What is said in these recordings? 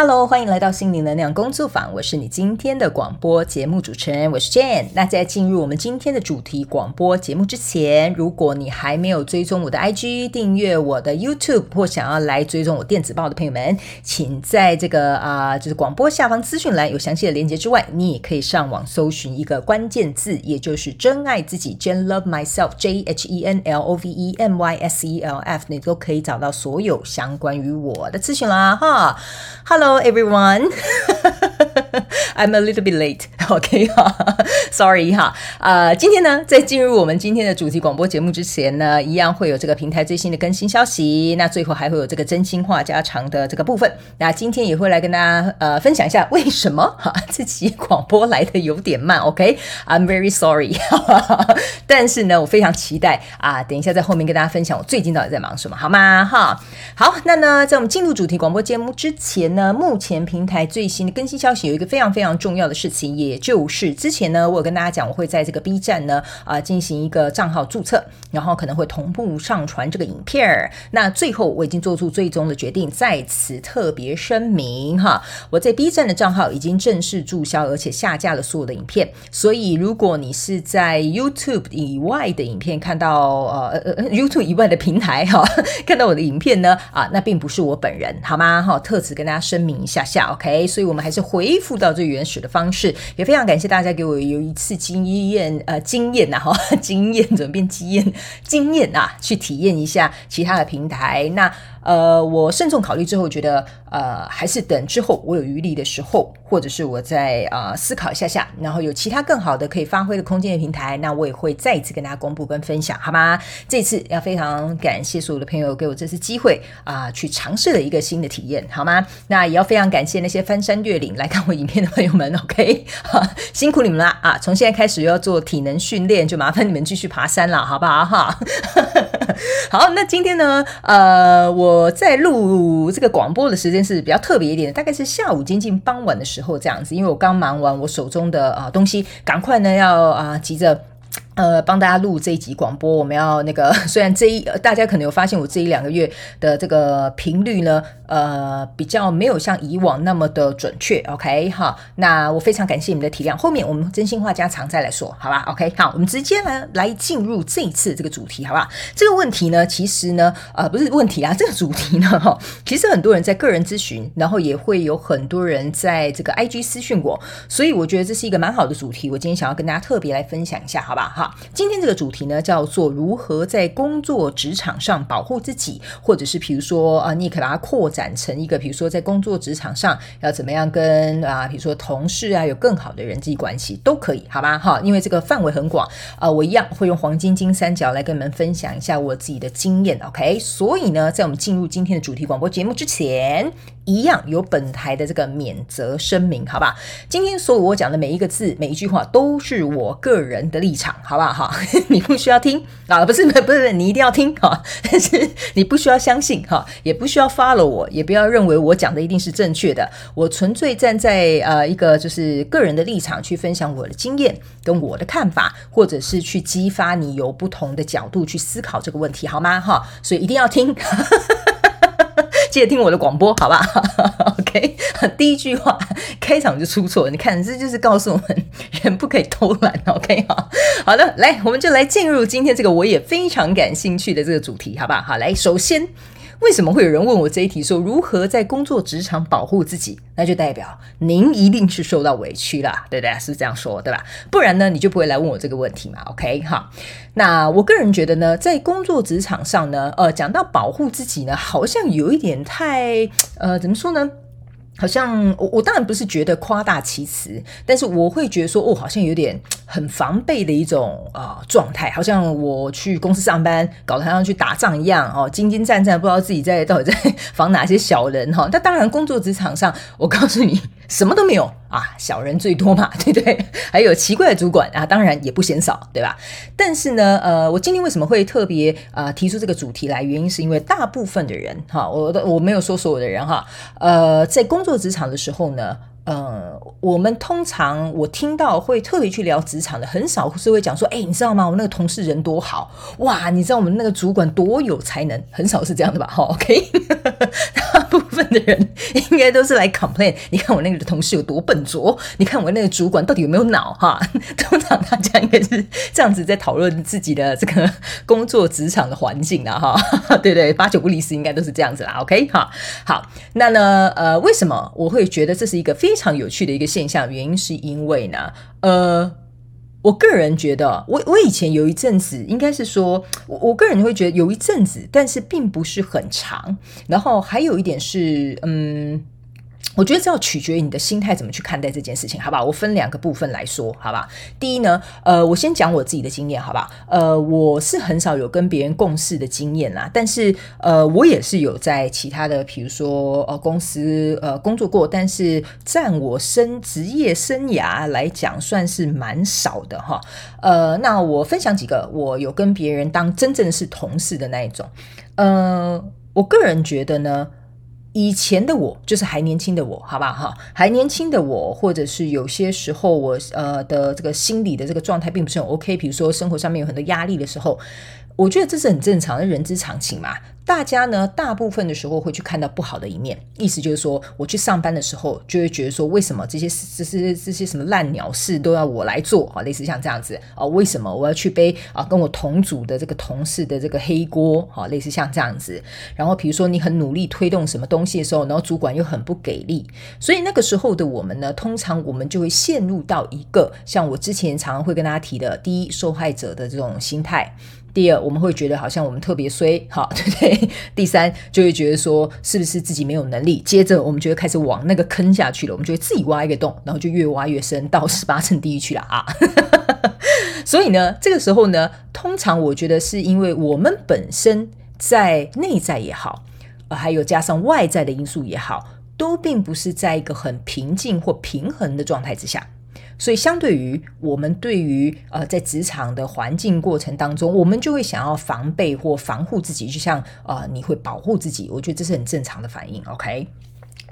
Hello，欢迎来到心灵能量工作坊。我是你今天的广播节目主持人，我是 Jane。那在进入我们今天的主题广播节目之前，如果你还没有追踪我的 IG、订阅我的 YouTube 或想要来追踪我电子报的朋友们，请在这个啊、就是广播下方资讯栏有详细的连接之外，你也可以上网搜寻一个关键字，也就是“真爱自己 ”，Jan Love Myself，J H E N L O V E M Y S E L F，你都可以找到所有相关于我的资讯啦，哈，Hello。Hello everyone, I'm a little bit late. OK 哈，Sorry 哈。呃，今天呢，在进入我们今天的主题广播节目之前呢，一样会有这个平台最新的更新消息。那最后还会有这个真心话家常的这个部分。那今天也会来跟大家呃分享一下为什么哈自己广播来的有点慢。OK，I'm、very sorry。但是呢，我非常期待啊，等一下在后面跟大家分享我最近到底在忙什么，好吗？哈，好。那呢，在我们进入主题广播节目之前呢。目前平台最新的更新消息有一个非常非常重要的事情，也就是之前呢，我有跟大家讲，我会在这个 B 站呢啊、进行一个账号注册，然后可能会同步上传这个影片。那最后我已经做出最终的决定，在此特别声明哈，我在 B 站的账号已经正式注销，而且下架了所有的影片。所以如果你是在 YouTube 以外的影片看到呃呃 YouTube 以外的平台哈，看到我的影片呢啊，那并不是我本人好吗？哈，特此跟大家声明。一下下，OK，所以我们还是恢复到最原始的方式，也非常感谢大家给我有一次经验，呃，经验呐，哈，经验怎么变经验？经验啊，去体验一下其他的平台，那。呃，我慎重考虑之后，觉得呃，还是等之后我有余力的时候，或者是我再啊、呃、思考一下下，然后有其他更好的可以发挥的空间的平台，那我也会再一次跟大家公布跟分享，好吗？这次要非常感谢所有的朋友给我这次机会啊、去尝试了一个新的体验，好吗？那也要非常感谢那些翻山越岭来看我影片的朋友们，OK，辛苦你们了啊！从现在开始要做体能训练，就麻烦你们继续爬山了，好不好？哈，好，那今天呢，呃，我。在录这个广播的时间是比较特别一点的，大概是下午接近傍晚的时候这样子，因为我刚忙完我手中的啊东西，赶快呢要啊急着。呃，帮大家录这一集广播，我们要那个，虽然这一大家可能有发现，我这一两个月的这个频率呢，呃，比较没有像以往那么的准确，OK 哈，那我非常感谢你们的体谅，后面我们真心话家常再来说，好吧？OK，好，我们直接来来进入这一次这个主题，好吧？这个问题呢，其实呢，呃，不是问题啊，这个主题呢，哈，其实很多人在个人咨询，然后也会有很多人在这个 IG 私讯我，所以我觉得这是一个蛮好的主题，我今天想要跟大家特别来分享一下，好吧？哈。今天这个主题呢，叫做如何在工作职场上保护自己，或者是比如说啊，你也可以把它扩展展成一个，比如说在工作职场上要怎么样跟啊，比如说同事啊有更好的人际关系都可以，好吧？哈，因为这个范围很广啊，我一样会用黄金金三角来跟你们分享一下我自己的经验，OK？所以呢，在我们进入今天的主题广播节目之前，一样有本台的这个免责声明，好吧？今天所有我讲的每一个字、每一句话都是我个人的立场，好不好？哈，你不需要听啊，不是不是，你一定要听哈，但是你不需要相信哈，也不需要 follow 我，也不要认为我讲的一定是正确的。我纯粹站在呃一个就是个人的立场去分享我的经验跟我的看法，或者是去激发你有不同的角度去思考这个问题，好吗？哈，所以一定要听。记得听我的广播，好吧？OK，第一句话开场就出错，你看这就是告诉我们人不可以偷懒。OK，好，好的，来，我们就来进入今天这个我也非常感兴趣的这个主题，好不好？好，来，首先。为什么会有人问我这一题，说如何在工作职场保护自己？那就代表您一定是受到委屈了，对不对？是这样说，对吧？不然呢，你就不会来问我这个问题嘛。OK，哈。那我个人觉得呢，在工作职场上呢，呃，讲到保护自己呢，好像有一点太，呃，怎么说呢？好像我我当然不是觉得夸大其词，但是我会觉得说，哦，好像有点很防备的一种啊、呃、状态，好像我去公司上班，搞得好像去打仗一样哦，兢兢战战，不知道自己在到底在 防哪些小人哈。那当然，工作职场上，我告诉你。什么都没有啊，小人最多嘛，对不对？还有奇怪的主管啊，当然也不嫌少，对吧？但是呢，呃，我今天为什么会特别啊、呃、提出这个主题来？原因是因为大部分的人哈，我的我没有说所有的人哈，呃，在工作职场的时候呢。呃，我们通常我听到会特别去聊职场的，很少是会讲说，哎，你知道吗？我那个同事人多好，哇，你知道我们那个主管多有才能，很少是这样的吧？哈，OK，大部分的人应该都是来 complain。你看我那个同事有多笨拙，你看我那个主管到底有没有脑哈？通常大家应该是这样子在讨论自己的这个工作职场的环境的哈。对对，八九不离十，应该都是这样子啦。OK 哈，好，那呢呃，为什么我会觉得这是一个非常有趣的一个现象？原因是因为呢，呃。我个人觉得，我我以前有一阵子，应该是说，我我个人会觉得有一阵子，但是并不是很长。然后还有一点是，嗯。我觉得这要取决于你的心态怎么去看待这件事情，好吧？我分两个部分来说，好吧？第一呢，呃，我先讲我自己的经验，好吧？呃，我是很少有跟别人共事的经验啦，但是呃，我也是有在其他的，比如说呃公司呃工作过，但是占我生职业生涯来讲，算是蛮少的哈。呃，那我分享几个我有跟别人当真正是同事的那一种，呃，我个人觉得呢。以前的我就是还年轻的我，好不好哈？还年轻的我，或者是有些时候我呃的这个心理的这个状态并不是很 OK，比如说生活上面有很多压力的时候，我觉得这是很正常的人之常情嘛。大家呢，大部分的时候会去看到不好的一面，意思就是说，我去上班的时候就会觉得说，为什么这些这些这些什么烂鸟事都要我来做啊？类似像这样子啊？为什么我要去背啊？跟我同组的这个同事的这个黑锅啊？类似像这样子。然后比如说你很努力推动什么东西的时候，然后主管又很不给力，所以那个时候的我们呢，通常我们就会陷入到一个像我之前常常会跟大家提的第一受害者的这种心态。第二，我们会觉得好像我们特别衰，好，对不对？第三，就会觉得说是不是自己没有能力？接着，我们就会开始往那个坑下去了。我们就会自己挖一个洞，然后就越挖越深，到 十八层地狱去了啊！所以呢，这个时候呢，通常我觉得是因为我们本身在内在也好，还有加上外在的因素也好，都并不是在一个很平静或平衡的状态之下。所以，相对于我们对于呃，在职场的环境过程当中，我们就会想要防备或防护自己，就像呃，你会保护自己。我觉得这是很正常的反应。OK，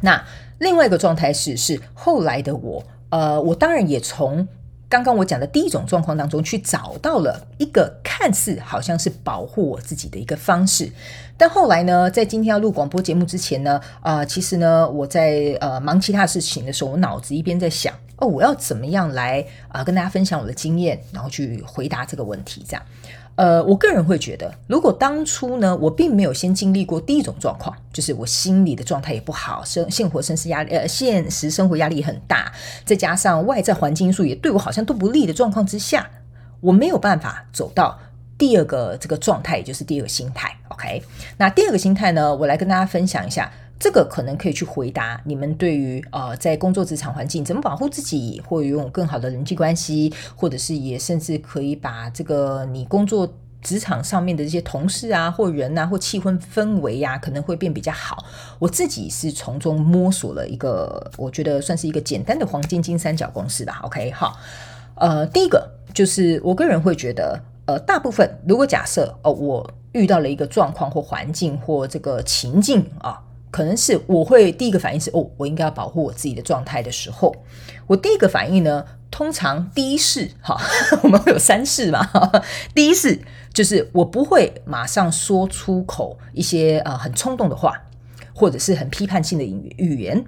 那另外一个状态是，是后来的我，呃，我当然也从刚刚我讲的第一种状况当中去找到了一个看似好像是保护我自己的一个方式。但后来呢，在今天要录广播节目之前呢，啊、呃，其实呢，我在呃忙其他事情的时候，我脑子一边在想。哦，我要怎么样来啊、跟大家分享我的经验，然后去回答这个问题？这样，呃，我个人会觉得，如果当初呢，我并没有先经历过第一种状况，就是我心理的状态也不好，生现活生活压力呃现实生活压力很大，再加上外在环境因素也对我好像都不利的状况之下，我没有办法走到第二个这个状态，也就是第二个心态。OK，那第二个心态呢，我来跟大家分享一下。这个可能可以去回答你们对于呃在工作职场环境怎么保护自己，或拥有更好的人际关系，或者是也甚至可以把这个你工作职场上面的这些同事啊，或人啊，或气氛氛围呀、啊，可能会变比较好。我自己是从中摸索了一个，我觉得算是一个简单的黄金金三角公式吧。OK，好，呃，第一个就是我个人会觉得，呃，大部分如果假设哦、呃，我遇到了一个状况或环境或这个情境啊。可能是我会第一个反应是哦，我应该要保护我自己的状态的时候，我第一个反应呢，通常第一式哈，我们会有三式嘛，第一式就是我不会马上说出口一些呃很冲动的话，或者是很批判性的语语言，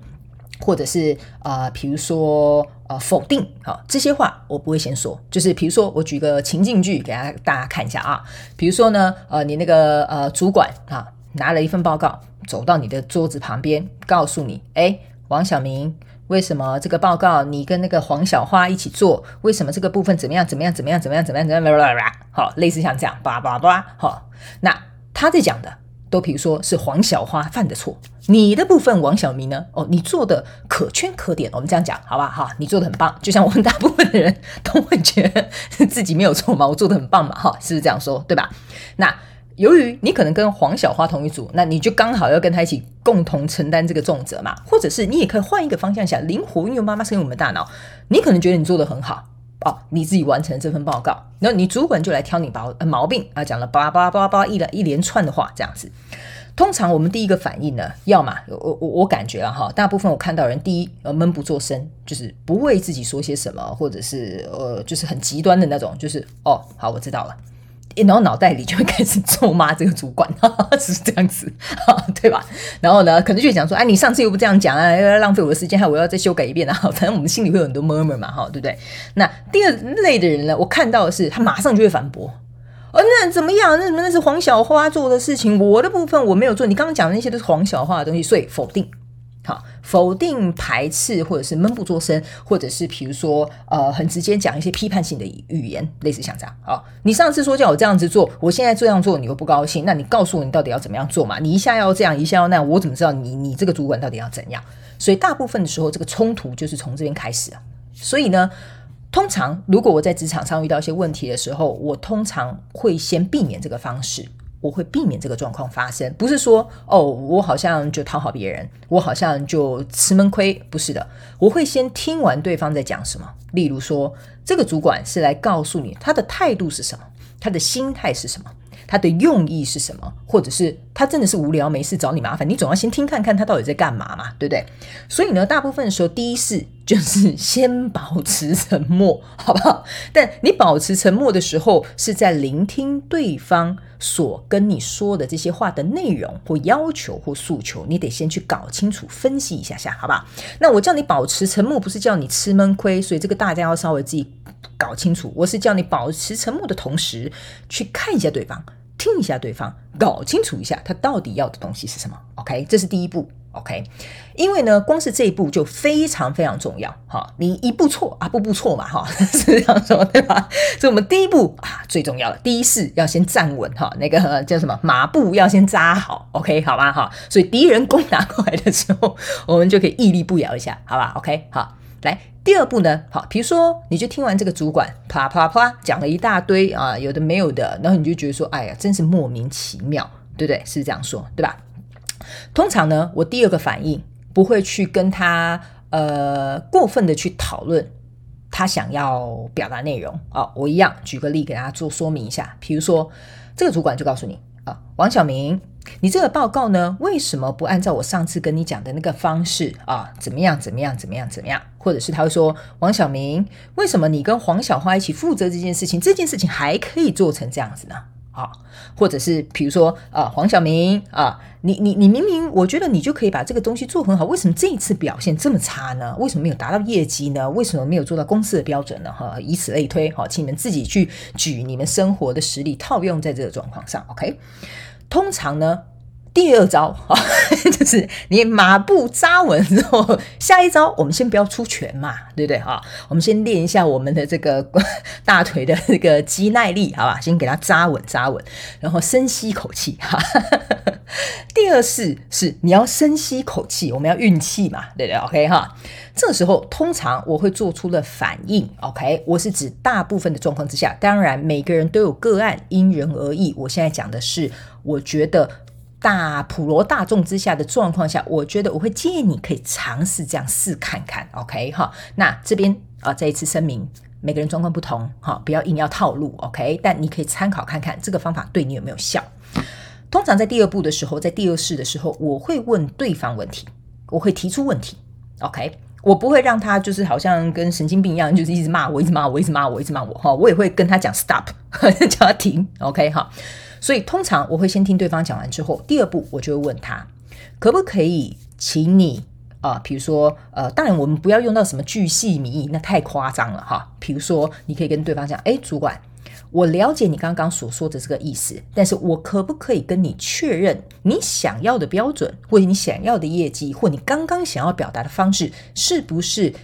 或者是呃比如说呃否定啊这些话我不会先说，就是比如说我举个情境句给大家大家看一下啊，比如说呢呃你那个呃主管啊拿了一份报告。走到你的桌子旁边，告诉你：“哎，王小明，为什么这个报告你跟那个黄小花一起做？为什么这个部分怎么样？怎么样？怎么样？怎么样？怎么样？怎么样？好，类似像这样，叭叭叭，好。那他在讲的，都比如说是黄小花犯的错，你的部分王小明呢？哦，你做的可圈可点。我们这样讲，好吧？哈，你做的很棒。就像我们大部分的人都会觉得自己没有错嘛，我做的很棒嘛，哈，是不是这样说？对吧？那。由于你可能跟黄小花同一组，那你就刚好要跟他一起共同承担这个重责嘛。或者是你也可以换一个方向想，灵活运用妈妈生我们大脑。你可能觉得你做得很好哦，你自己完成这份报告，然后你主管就来挑你毛毛病啊，讲了叭叭叭叭一连一连串的话，这样子。通常我们第一个反应呢，要么我我我感觉了哈，大部分我看到人第一呃闷不作声，就是不为自己说些什么，或者是呃就是很极端的那种，就是哦好我知道了。然后脑袋里就会开始咒骂这个主管，是这样子，对吧？然后呢，可能就讲说，哎，你上次又不这样讲啊，又要浪费我的时间，还我要再修改一遍啊。反正我们心里会有很多 murmur 嘛，哈，对不对？那第二类的人呢，我看到的是他马上就会反驳，哦，那怎么样？那什么那是黄小花做的事情，我的部分我没有做，你刚刚讲的那些都是黄小花的东西，所以否定。否定、排斥，或者是闷不作声，或者是比如说，呃，很直接讲一些批判性的语言，类似像这样。好，你上次说叫我这样子做，我现在这样做，你又不高兴，那你告诉我你到底要怎么样做嘛？你一下要这样，一下要那样，我怎么知道你你这个主管到底要怎样？所以大部分的时候，这个冲突就是从这边开始啊。所以呢，通常如果我在职场上遇到一些问题的时候，我通常会先避免这个方式。我会避免这个状况发生，不是说哦，我好像就讨好别人，我好像就吃闷亏，不是的，我会先听完对方在讲什么。例如说，这个主管是来告诉你他的态度是什么，他的心态是什么。他的用意是什么？或者是他真的是无聊没事找你麻烦？你总要先听看看他到底在干嘛嘛，对不对？所以呢，大部分的时候，第一是就是先保持沉默，好不好？但你保持沉默的时候，是在聆听对方所跟你说的这些话的内容或要求或诉求，你得先去搞清楚、分析一下下，好不好？那我叫你保持沉默，不是叫你吃闷亏，所以这个大家要稍微自己搞清楚。我是叫你保持沉默的同时，去看一下对方。听一下对方，搞清楚一下他到底要的东西是什么。OK，这是第一步。OK，因为呢，光是这一步就非常非常重要。哈，你一步错啊，步步错嘛，哈，是这样说对吧？所以，我们第一步啊，最重要的第一式要先站稳哈，那个叫什么马步要先扎好。OK，好吧，哈，所以敌人攻打过来的时候，我们就可以屹立不摇一下，好吧？OK，好。来，第二步呢？好，比如说，你就听完这个主管啪啪啪讲了一大堆啊，有的没有的，然后你就觉得说，哎呀，真是莫名其妙，对不对？是这样说，对吧？通常呢，我第二个反应不会去跟他呃过分的去讨论他想要表达内容啊，我一样举个例给大家做说明一下，比如说，这个主管就告诉你啊，王小明。你这个报告呢，为什么不按照我上次跟你讲的那个方式啊？怎么样？怎么样？怎么样？怎么样？或者是他会说，王小明，为什么你跟黄小花一起负责这件事情？这件事情还可以做成这样子呢？啊，或者是比如说啊，黄小明啊，你你你明明我觉得你就可以把这个东西做很好，为什么这一次表现这么差呢？为什么没有达到业绩呢？为什么没有做到公司的标准呢？哈，以此类推，好，请你们自己去举你们生活的实例套用在这个状况上，OK。通常呢，第二招啊，就是你马步扎稳之后，下一招我们先不要出拳嘛，对不对哈？我们先练一下我们的这个 大腿的这个肌耐力，好吧？先给它扎稳扎稳，然后深吸一口气哈。第二式是你要深吸口气，我们要运气嘛，对不对？OK 哈。这时候通常我会做出的反应，OK？我是指大部分的状况之下，当然每个人都有个案，因人而异。我现在讲的是，我觉得大普罗大众之下的状况下，我觉得我会建议你可以尝试这样试看看，OK？哈，那这边啊，再一次声明，每个人状况不同，哈，不要硬要套路，OK？但你可以参考看看这个方法对你有没有效。通常在第二步的时候，在第二式的时候，我会问对方问题，我会提出问题，OK？我不会让他就是好像跟神经病一样，就是一直骂我，一直骂我，一直骂我，一直骂我哈。我也会跟他讲 stop，叫他停，OK 哈。所以通常我会先听对方讲完之后，第二步我就会问他，可不可以请你啊、呃，比如说呃，当然我们不要用到什么巨细靡遗，那太夸张了哈。比如说你可以跟对方讲，哎，主管。我了解你刚刚所说的这个意思，但是我可不可以跟你确认，你想要的标准，或者你想要的业绩，或你刚刚想要表达的方式，是不是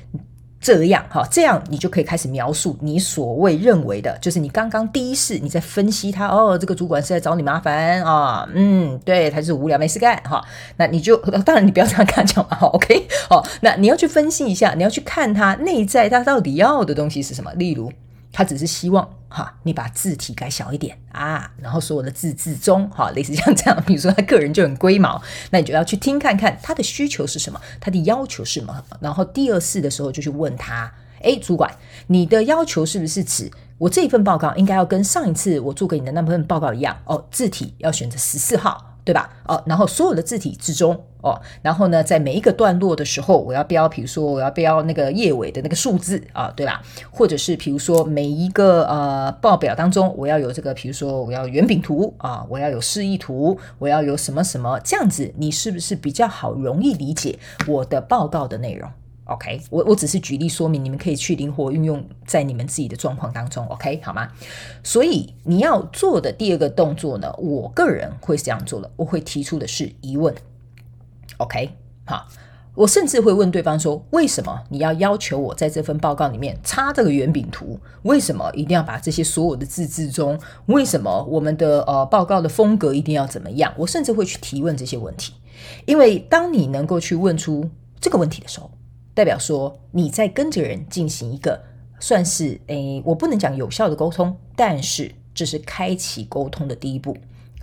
这样？哈，这样你就可以开始描述你所谓认为的，就是你刚刚第一次你在分析他，哦，这个主管是在找你麻烦啊，嗯，对，他是无聊没事干，哈，那你就 当然你不要这样跟他讲嘛，，OK，好，那你要去分析一下，你要去看他内在他到底要的东西是什么，例如。他只是希望哈，你把字体改小一点啊，然后所有的字字中哈，类似像这样。比如说他个人就很龟毛，那你就要去听看看他的需求是什么，他的要求是什么。然后第二次的时候就去问他，哎，主管，你的要求是不是指我这一份报告应该要跟上一次我做给你的那份报告一样？哦，字体要选择十四号。对吧？哦，然后所有的字体之中，哦，然后呢，在每一个段落的时候，我要标，比如说我要标那个页尾的那个数字啊，对吧？或者是比如说每一个呃报表当中，我要有这个，比如说我要圆饼图啊，我要有示意图，我要有什么什么这样子，你是不是比较好容易理解我的报告的内容？OK，我我只是举例说明，你们可以去灵活运用在你们自己的状况当中，OK 好吗？所以你要做的第二个动作呢，我个人会这样做的，我会提出的是疑问，OK 好，我甚至会问对方说，为什么你要要求我在这份报告里面插这个圆饼图？为什么一定要把这些所有的字字中？为什么我们的呃报告的风格一定要怎么样？我甚至会去提问这些问题，因为当你能够去问出这个问题的时候。代表说你在跟着人进行一个算是诶，我不能讲有效的沟通，但是这是开启沟通的第一步，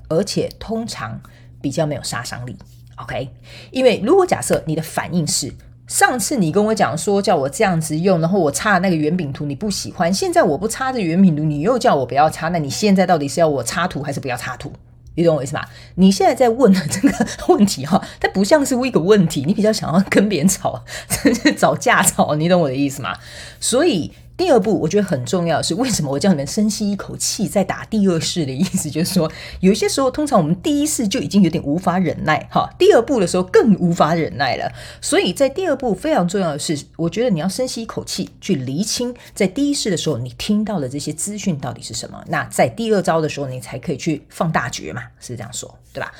而且通常比较没有杀伤力。OK，因为如果假设你的反应是上次你跟我讲说叫我这样子用，然后我插那个圆饼图你不喜欢，现在我不插这圆饼图，你又叫我不要插，那你现在到底是要我插图还是不要插图？你懂我意思吧？你现在在问的这个问题哈，它不像是一个问题，你比较想要跟别人吵，找架吵，你懂我的意思吗？所以。第二步，我觉得很重要是，为什么我叫你们深吸一口气再打第二式的意思，就是说，有些时候，通常我们第一式就已经有点无法忍耐，哈，第二步的时候更无法忍耐了。所以在第二步非常重要的是，我觉得你要深吸一口气，去厘清在第一式的时候你听到的这些资讯到底是什么。那在第二招的时候，你才可以去放大局嘛，是这样说，对吧？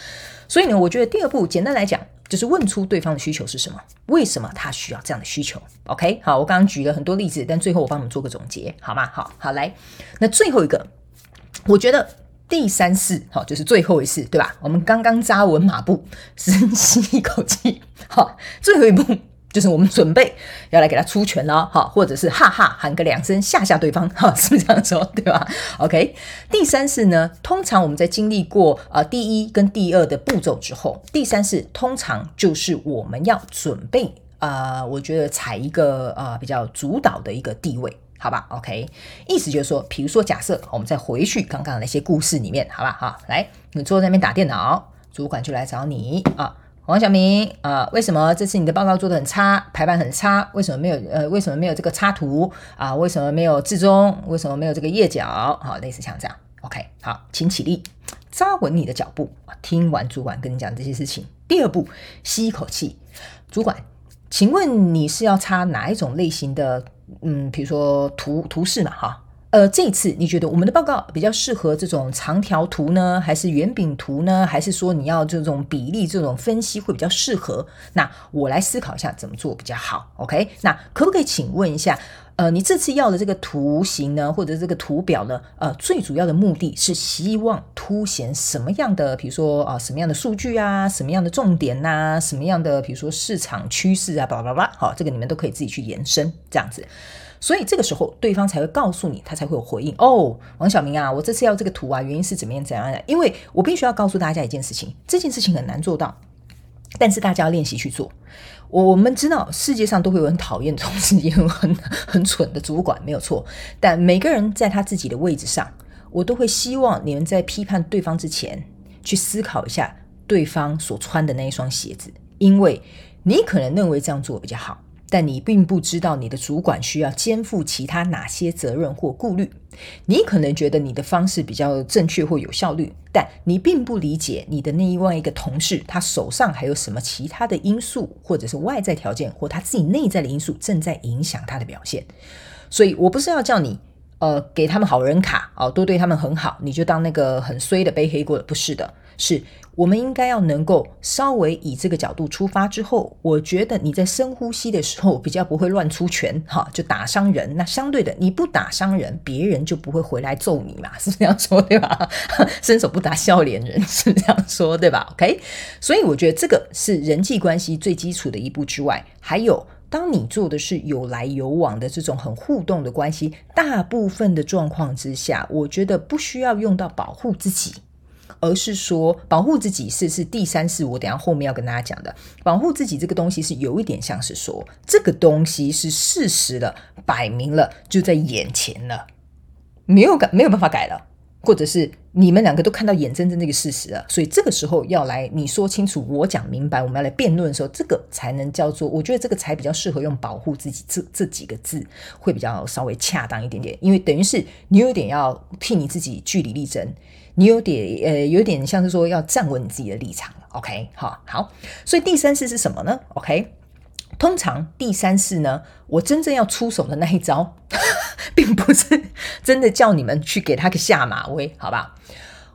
所以呢，我觉得第二步简单来讲。就是问出对方的需求是什么，为什么他需要这样的需求？OK，好，我刚刚举了很多例子，但最后我帮你们做个总结，好吗？好好来，那最后一个，我觉得第三次，好，就是最后一次，对吧？我们刚刚扎稳马步，深吸一口气，好，最后一步。就是我们准备要来给他出拳了，哈，或者是哈哈喊个两声吓吓对方，哈，是不是这样说，对吧？OK，第三是呢，通常我们在经历过呃第一跟第二的步骤之后，第三是通常就是我们要准备啊、呃，我觉得踩一个呃比较主导的一个地位，好吧？OK，意思就是说，比如说假设我们再回去刚刚那些故事里面，好吧？哈，来，你坐在那边打电脑，主管就来找你啊。王小明啊，为什么这次你的报告做得很差，排版很差？为什么没有呃，为什么没有这个插图啊？为什么没有字中？为什么没有这个页角？好，类似像这样。OK，好，请起立，扎稳你的脚步。听完主管跟你讲这些事情，第二步，吸一口气。主管，请问你是要插哪一种类型的？嗯，比如说图图示嘛，哈。呃，这一次你觉得我们的报告比较适合这种长条图呢，还是圆饼图呢？还是说你要这种比例、这种分析会比较适合？那我来思考一下怎么做比较好。OK，那可不可以请问一下，呃，你这次要的这个图形呢，或者这个图表呢？呃，最主要的目的是希望凸显什么样的？比如说啊、什么样的数据啊，什么样的重点呐、什么样的？比如说市场趋势啊，巴拉巴拉。好，这个你们都可以自己去延伸，这样子。所以这个时候，对方才会告诉你，他才会有回应。哦，王小明啊，我这次要这个图啊，原因是怎么样怎样的？因为我必须要告诉大家一件事情，这件事情很难做到，但是大家要练习去做。我们知道世界上都会有很讨厌同事，也有很很蠢的主管，没有错。但每个人在他自己的位置上，我都会希望你们在批判对方之前，去思考一下对方所穿的那一双鞋子，因为你可能认为这样做比较好。但你并不知道你的主管需要肩负其他哪些责任或顾虑。你可能觉得你的方式比较正确或有效率，但你并不理解你的那一外一个同事，他手上还有什么其他的因素，或者是外在条件，或他自己内在的因素正在影响他的表现。所以我不是要叫你，呃，给他们好人卡哦，都对他们很好，你就当那个很衰的背黑锅的，不是的。是我们应该要能够稍微以这个角度出发之后，我觉得你在深呼吸的时候比较不会乱出拳，哈，就打伤人。那相对的，你不打伤人，别人就不会回来揍你嘛，是这样说对吧？伸手不打笑脸人是这样说对吧？OK，所以我觉得这个是人际关系最基础的一步之外，还有当你做的是有来有往的这种很互动的关系，大部分的状况之下，我觉得不需要用到保护自己。而是说保护自己是是第三式，我等下后面要跟大家讲的。保护自己这个东西是有一点像是说，这个东西是事实了，摆明了就在眼前了，没有改，没有办法改了。或者是你们两个都看到眼睁睁这个事实了，所以这个时候要来你说清楚，我讲明白，我们要来辩论的时候，这个才能叫做，我觉得这个才比较适合用保护自己这这几个字，会比较稍微恰当一点点，因为等于是你有点要替你自己据理力争，你有点呃有点像是说要站稳你自己的立场，OK，好，好，所以第三式是什么呢？OK。通常第三式呢，我真正要出手的那一招，并不是真的叫你们去给他个下马威，好吧？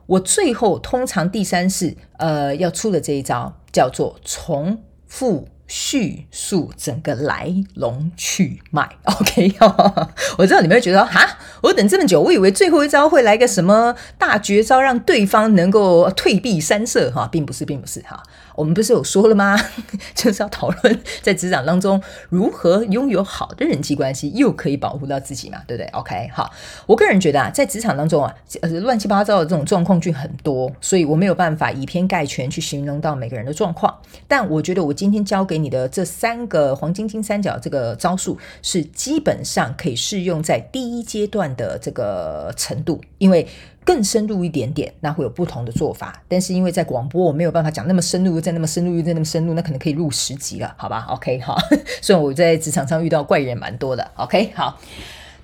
我最后通常第三式，呃，要出的这一招叫做重复叙述整个来龙去脉。OK，我知道你们会觉得哈，我等这么久，我以为最后一招会来个什么大绝招，让对方能够退避三舍哈，并不是，并不是哈。我们不是有说了吗？就是要讨论在职场当中如何拥有好的人际关系，又可以保护到自己嘛，对不对？OK，好，我个人觉得啊，在职场当中啊，呃，乱七八糟的这种状况就很多，所以我没有办法以偏概全去形容到每个人的状况。但我觉得我今天教给你的这三个黄金金三角这个招数，是基本上可以适用在第一阶段的这个程度，因为。更深入一点点，那会有不同的做法。但是因为在广播，我没有办法讲那么深入，再那么深入，又再那么深入，那可能可以录十集了，好吧？OK，好。虽然我在职场上遇到怪人蛮多的，OK，好。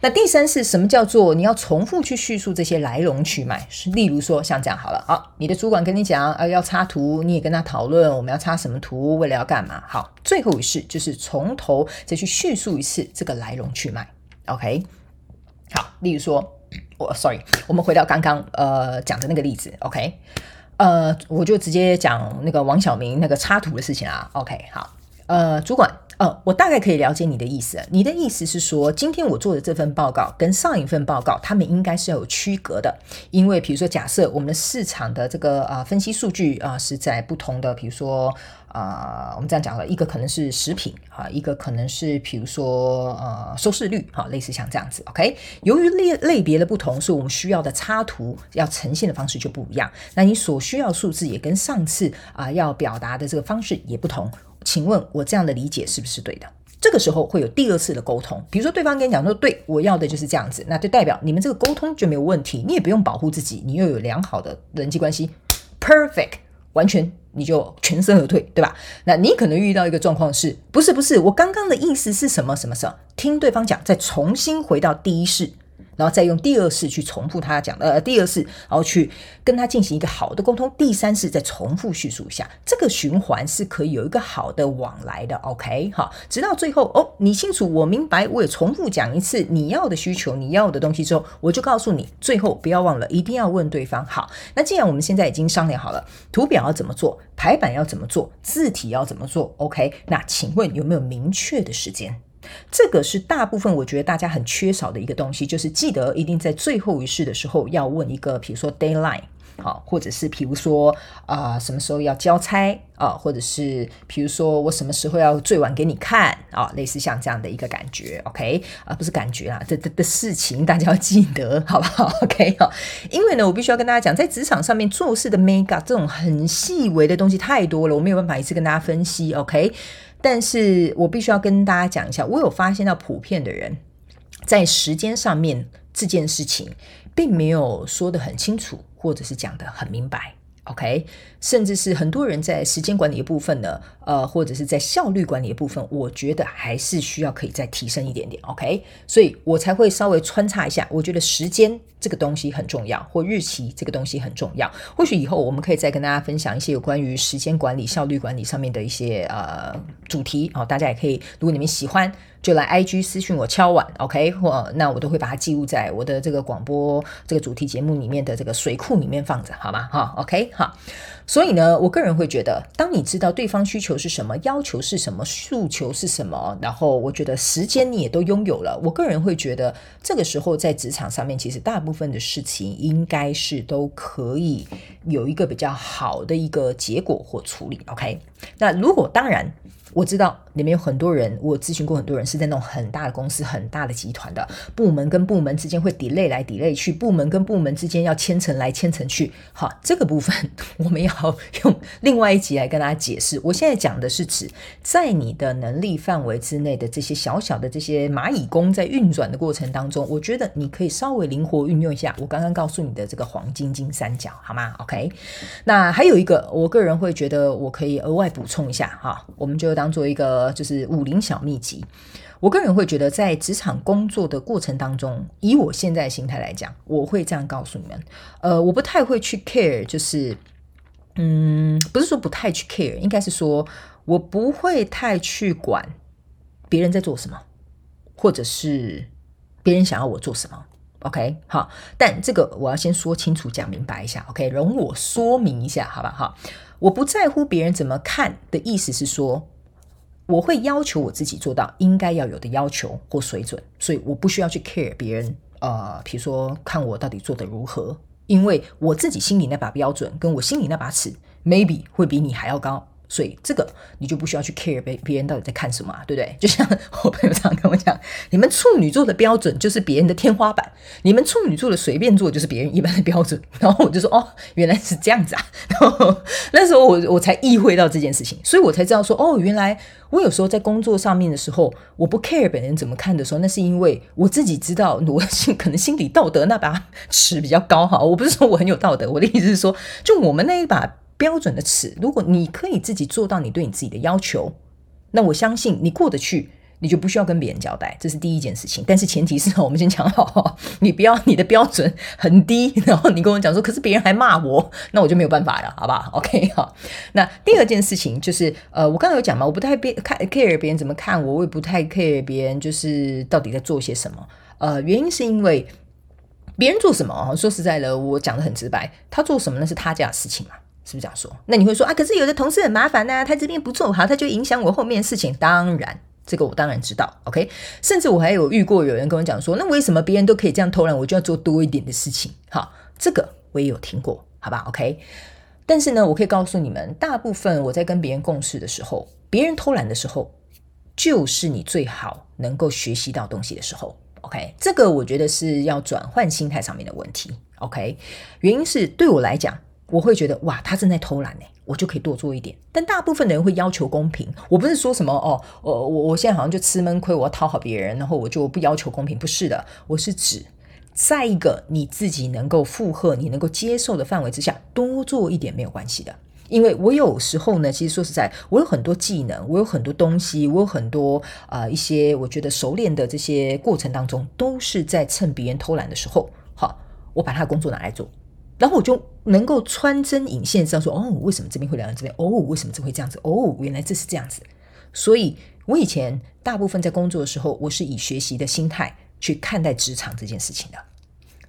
那第三是什么叫做你要重复去叙述这些来龙去脉？例如说像这样好了，好，你的主管跟你讲啊要插图，你也跟他讨论我们要插什么图，为了要干嘛？好，最后一次就是从头再去叙述一次这个来龙去脉，OK。好，例如说。我 sorry，我们回到刚刚呃讲的那个例子，OK，呃，我就直接讲那个王小明那个插图的事情啊，OK，好，呃，主管，呃，我大概可以了解你的意思，你的意思是说，今天我做的这份报告跟上一份报告，他们应该是要有区隔的，因为比如说，假设我们的市场的这个啊、呃、分析数据啊、是在不同的，比如说。啊、我们这样讲了，一个可能是食品啊，一个可能是比如说呃收视率哈，类似像这样子，OK。由于类类别的不同，所以我们需要的插图要呈现的方式就不一样。那你所需要数字也跟上次啊、要表达的这个方式也不同。请问我这样的理解是不是对的？这个时候会有第二次的沟通，比如说对方跟你讲说，对，我要的就是这样子，那就代表你们这个沟通就没有问题，你也不用保护自己，你又有良好的人际关系，perfect，完全。你就全身而退，对吧？那你可能遇到一个状况是，不是不是，我刚刚的意思是什么什么什么？听对方讲，再重新回到第一式。然后再用第二次去重复他讲的，呃，第二次，然后去跟他进行一个好的沟通。第三次再重复叙述一下，这个循环是可以有一个好的往来的。OK，好，直到最后哦，你清楚，我明白，我也重复讲一次你要的需求，你要的东西之后，我就告诉你，最后不要忘了，一定要问对方。好，那既然我们现在已经商量好了，图表要怎么做，排版要怎么做，字体要怎么做，OK，那请问有没有明确的时间？这个是大部分我觉得大家很缺少的一个东西，就是记得一定在最后一式的时候要问一个，比如说 deadline，好，或者是比如说啊、什么时候要交差啊，或者是比如说我什么时候要最晚给你看啊，类似像这样的一个感觉，OK 啊，不是感觉啊，这这的事情大家要记得，好不好？OK 好，因为呢，我必须要跟大家讲，在职场上面做事的 make up 这种很细微的东西太多了，我没有办法一次跟大家分析，OK。但是我必须要跟大家讲一下，我有发现到普遍的人在时间上面这件事情，并没有说的很清楚，或者是讲的很明白。OK，甚至是很多人在时间管理的部分呢，呃，或者是在效率管理的部分，我觉得还是需要可以再提升一点点。OK，所以我才会稍微穿插一下，我觉得时间这个东西很重要，或日期这个东西很重要。或许以后我们可以再跟大家分享一些有关于时间管理、效率管理上面的一些呃主题哦，大家也可以，如果你们喜欢。就来 IG 私讯我敲碗，OK，或那我都会把它记录在我的这个广播这个主题节目里面的这个水库里面放着，好吗？哈，OK，好。所以呢，我个人会觉得，当你知道对方需求是什么，要求是什么，诉求是什么，然后我觉得时间你也都拥有了，我个人会觉得，这个时候在职场上面，其实大部分的事情应该是都可以有一个比较好的一个结果或处理，OK。那如果当然。我知道里面有很多人，我咨询过很多人是在那种很大的公司、很大的集团的部门跟部门之间会 delay 来 delay 去，部门跟部门之间要签呈来签呈去。好，这个部分 我们要用另外一集来跟大家解释。我现在讲的是指在你的能力范围之内的这些小小的这些蚂蚁工在运转的过程当中，我觉得你可以稍微灵活运用一下我刚刚告诉你的这个黄金金三角，好吗？OK，那还有一个，我个人会觉得我可以额外补充一下哈，我们就当当做一个就是武林小秘籍。我个人会觉得，在职场工作的过程当中，以我现在的心态来讲，我会这样告诉你们：呃，我不太会去 care，就是嗯，不是说不太去 care，应该是说我不会太去管别人在做什么，或者是别人想要我做什么。OK，好，但这个我要先说清楚、讲明白一下。OK，容我说明一下，好吧？哈，我不在乎别人怎么看的意思是说，我会要求我自己做到应该要有的要求或水准，所以我不需要去 care 别人，呃，比如说看我到底做得如何，因为我自己心里那把标准跟我心里那把尺，maybe 会比你还要高。所以这个你就不需要去 care 别别人到底在看什么，对不对？就像我朋友常跟我讲，你们处女座的标准就是别人的天花板，你们处女座的随便做就是别人一般的标准。然后我就说，哦，原来是这样子啊。然后那时候我我才意会到这件事情，所以我才知道说，哦，原来我有时候在工作上面的时候，我不 care 别人怎么看的时候，那是因为我自己知道我心可能心理道德那把尺比较高哈。我不是说我很有道德，我的意思是说，就我们那一把。标准的尺，如果你可以自己做到你对你自己的要求，那我相信你过得去，你就不需要跟别人交代，这是第一件事情。但是前提是，我们先讲好，你不要你的标准很低，然后你跟我讲说，可是别人还骂我，那我就没有办法了，好不好？OK，好。那第二件事情就是，呃，我刚刚有讲嘛，我不太别看 care 别人怎么看我，我也不太 care 别人就是到底在做些什么。呃，原因是因为别人做什么？说实在的，我讲得很直白，他做什么那是他家的事情嘛。是不是这样说？那你会说啊？可是有的同事很麻烦呐、他这边不做好，他就影响我后面的事情。当然，这个我当然知道。OK，甚至我还有遇过有人跟我讲说，那为什么别人都可以这样偷懒，我就要做多一点的事情？好，这个我也有听过，好吧？OK，但是呢，我可以告诉你们，大部分我在跟别人共事的时候，别人偷懒的时候，就是你最好能够学习到东西的时候。OK，这个我觉得是要转换心态上面的问题。OK，原因是对我来讲。我会觉得哇，他正在偷懒呢，我就可以多做一点。但大部分的人会要求公平。我不是说什么哦，呃，我我现在好像就吃闷亏，我要讨好别人，然后我就不要求公平。不是的，我是指在一个你自己能够负荷、你能够接受的范围之下，多做一点没有关系的。因为我有时候呢，其实说实在，我有很多技能，我有很多东西，我有很多呃一些我觉得熟练的这些过程当中，都是在趁别人偷懒的时候，好，我把他的工作拿来做。然后我就能够穿针引线，知道说哦，为什么这边会聊到这边？哦，为什么这会这样子？哦，原来这是这样子。所以，我以前大部分在工作的时候，我是以学习的心态去看待职场这件事情的。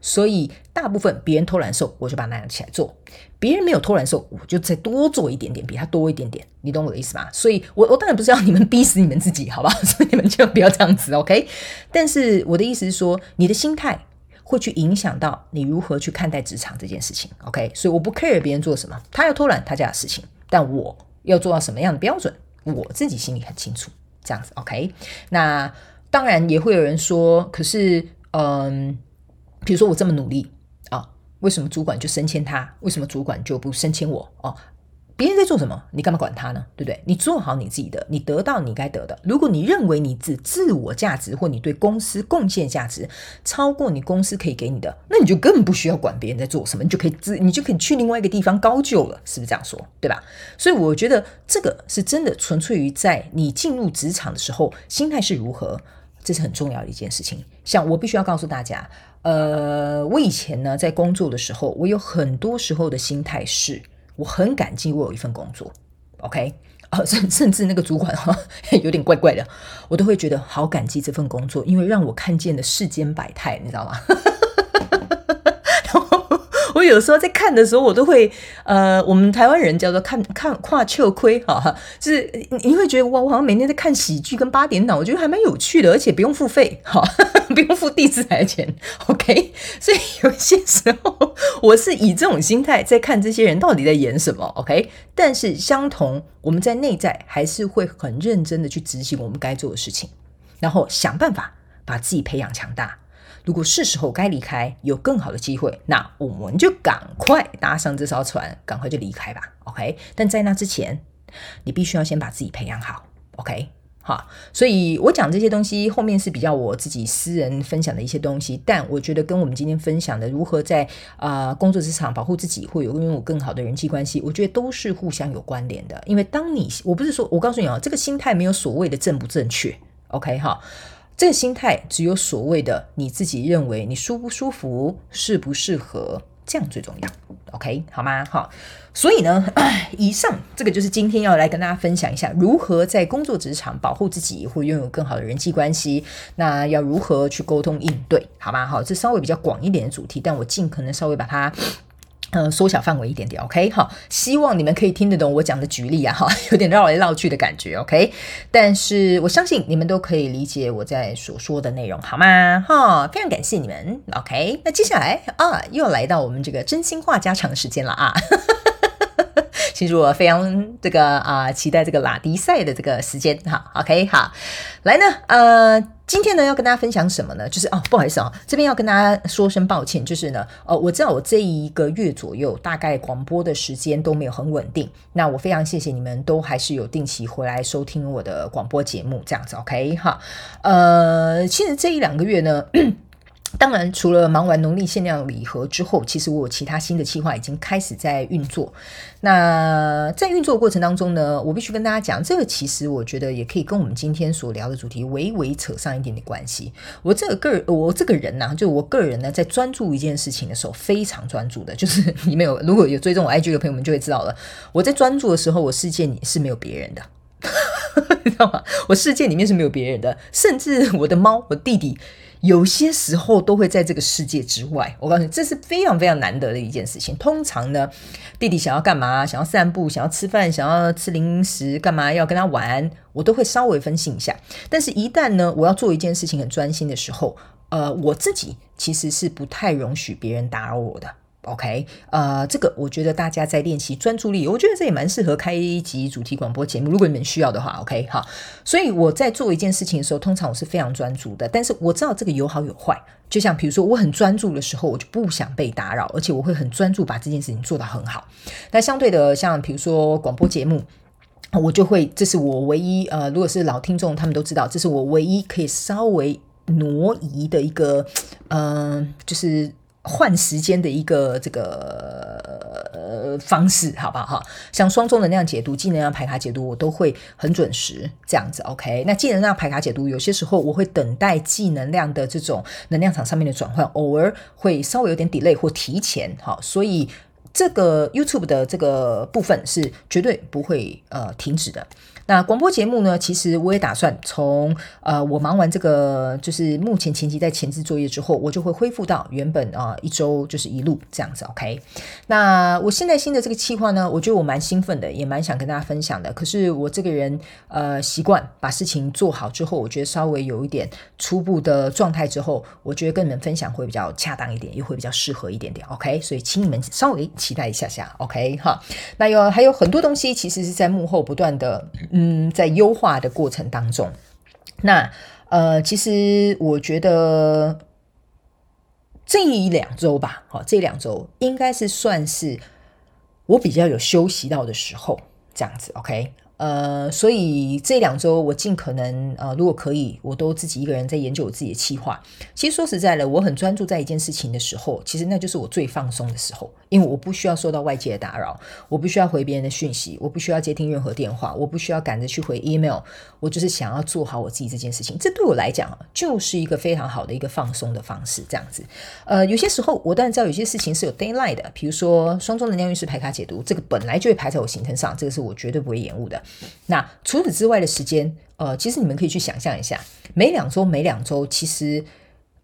所以，大部分别人偷懒的时候，我就把它拿起来做；别人没有偷懒的时候，我就再多做一点点，比他多一点点。你懂我的意思吧？所以我我当然不是要你们逼死你们自己，好吧？所以你们就不要这样子，OK？但是我的意思是说，你的心态。会去影响到你如何去看待职场这件事情，OK？所以我不 care 别人做什么，他要偷懒他家的事情，但我要做到什么样的标准，我自己心里很清楚，这样子，OK？那当然也会有人说，可是，嗯，比如说我这么努力啊，为什么主管就升迁他？为什么主管就不升迁我？哦。别人在做什么，你干嘛管他呢？对不对？你做好你自己的，你得到你该得的。如果你认为你自自我价值或你对公司贡献价值超过你公司可以给你的，那你就更不需要管别人在做什么，你就可以自你就可以去另外一个地方高就了，是不是这样说？对吧？所以我觉得这个是真的纯粹于在你进入职场的时候心态是如何，这是很重要的一件事情。像我必须要告诉大家，呃，我以前呢在工作的时候，我有很多时候的心态是。我很感激我有一份工作，OK，呃，甚甚至那个主管哈有点怪怪的，我都会觉得好感激这份工作，因为让我看见了世间百态，你知道吗？有时候在看的时候，我都会呃，我们台湾人叫做看看跨秋亏哈，就是你会觉得哇，我好像每天在看喜剧跟八点档，我觉得还蛮有趣的，而且不用付费哈，不用付第四台的钱，OK。所以有些时候我是以这种心态在看这些人到底在演什么，OK。但是相同，我们在内在还是会很认真的去执行我们该做的事情，然后想办法把自己培养强大。如果是时候该离开，有更好的机会，那我们就赶快搭上这艘船，赶快就离开吧。OK，但在那之前，你必须要先把自己培养好。OK，好，所以我讲这些东西后面是比较我自己私人分享的一些东西，但我觉得跟我们今天分享的如何在啊、工作职场保护自己，会有拥有更好的人际关系，我觉得都是互相有关联的。因为当你，我不是说我告诉你哦，这个心态没有所谓的正不正确。OK，哈。这个心态只有所谓的你自己认为你舒不舒服、适不适合，这样最重要。OK，好吗？好，所以呢，以上这个就是今天要来跟大家分享一下，如何在工作职场保护自己，或拥有更好的人际关系。那要如何去沟通应对，好吗？好，这稍微比较广一点的主题，但我尽可能稍微把它。嗯，缩小范围一点点，OK，好，希望你们可以听得懂我讲的举例啊，哈，有点绕来绕去的感觉，OK，但是我相信你们都可以理解我在所说的内容，好吗？哈，非常感谢你们，OK，那接下来啊，又来到我们这个真心话家常时间了啊。其实我非常这个啊、期待这个拉迪赛的这个时间哈。OK，好，来呢，呃，今天呢要跟大家分享什么呢？就是哦，不好意思啊、哦，这边要跟大家说声抱歉，就是呢，呃，我知道我这一个月左右大概广播的时间都没有很稳定，那我非常谢谢你们都还是有定期回来收听我的广播节目这样子。OK，哈，呃，其实这一两个月呢。当然，除了忙完农历限量礼盒之后，其实我有其他新的计划已经开始在运作。那在运作过程当中呢，我必须跟大家讲，这个其实我觉得也可以跟我们今天所聊的主题微微扯上一点点关系。我这个个人，我这个人呢、就我个人呢，在专注一件事情的时候，非常专注的。就是你们有如果有追踪我 IG 的朋友们就会知道了，我在专注的时候，我世界里是没有别人的，你知道吗？我世界里面是没有别人的，甚至我的猫，我弟弟。有些时候都会在这个世界之外，我告诉你，这是非常非常难得的一件事情。通常呢，弟弟想要干嘛？想要散步，想要吃饭，想要吃零食，干嘛要跟他玩，我都会稍微分析一下。但是，一旦呢，我要做一件事情很专心的时候，呃，我自己其实是不太容许别人打扰我的。OK，呃，这个我觉得大家在练习专注力，我觉得这也蛮适合开一集主题广播节目，如果你们需要的话，OK，好。所以我在做一件事情的时候，通常我是非常专注的，但是我知道这个有好有坏。就像比如说，我很专注的时候，我就不想被打扰，而且我会很专注把这件事情做得很好。但相对的，像比如说广播节目，我就会，这是我唯一呃，如果是老听众，他们都知道，这是我唯一可以稍微挪移的一个，嗯、就是。换时间的一个这个呃方式，好不好哈？像双中能量解读、技能量排卡解读，我都会很准时这样子。OK，那技能量排卡解读，有些时候我会等待技能量的这种能量场上面的转换，偶尔会稍微有点 delay 或提前。好，所以这个 YouTube 的这个部分是绝对不会呃停止的。那广播节目呢？其实我也打算从呃，我忙完这个就是目前前期在前置作业之后，我就会恢复到原本啊、一周就是一路这样子。OK，那我现在新的这个计划呢，我觉得我蛮兴奋的，也蛮想跟大家分享的。可是我这个人呃习惯把事情做好之后，我觉得稍微有一点初步的状态之后，我觉得跟你们分享会比较恰当一点，也会比较适合一点点。OK，所以请你们稍微期待一下下。OK 哈，那有还有很多东西其实是在幕后不断的。嗯，在优化的过程当中，那呃，其实我觉得这一两周吧，好，这两周应该是算是我比较有休息到的时候，这样子，OK。呃，所以这两周我尽可能呃，如果可以，我都自己一个人在研究我自己的计划。其实说实在的，我很专注在一件事情的时候，其实那就是我最放松的时候，因为我不需要受到外界的打扰，我不需要回别人的讯息，我不需要接听任何电话，我不需要赶着去回 email，我就是想要做好我自己这件事情。这对我来讲就是一个非常好的一个放松的方式，这样子。呃，有些时候我当然知道有些事情是有 daylight 的，比如说双周能量运势排卡解读，这个本来就会排在我行程上，这个是我绝对不会延误的。那除此之外的时间，呃，其实你们可以去想象一下，每两周每两周，其实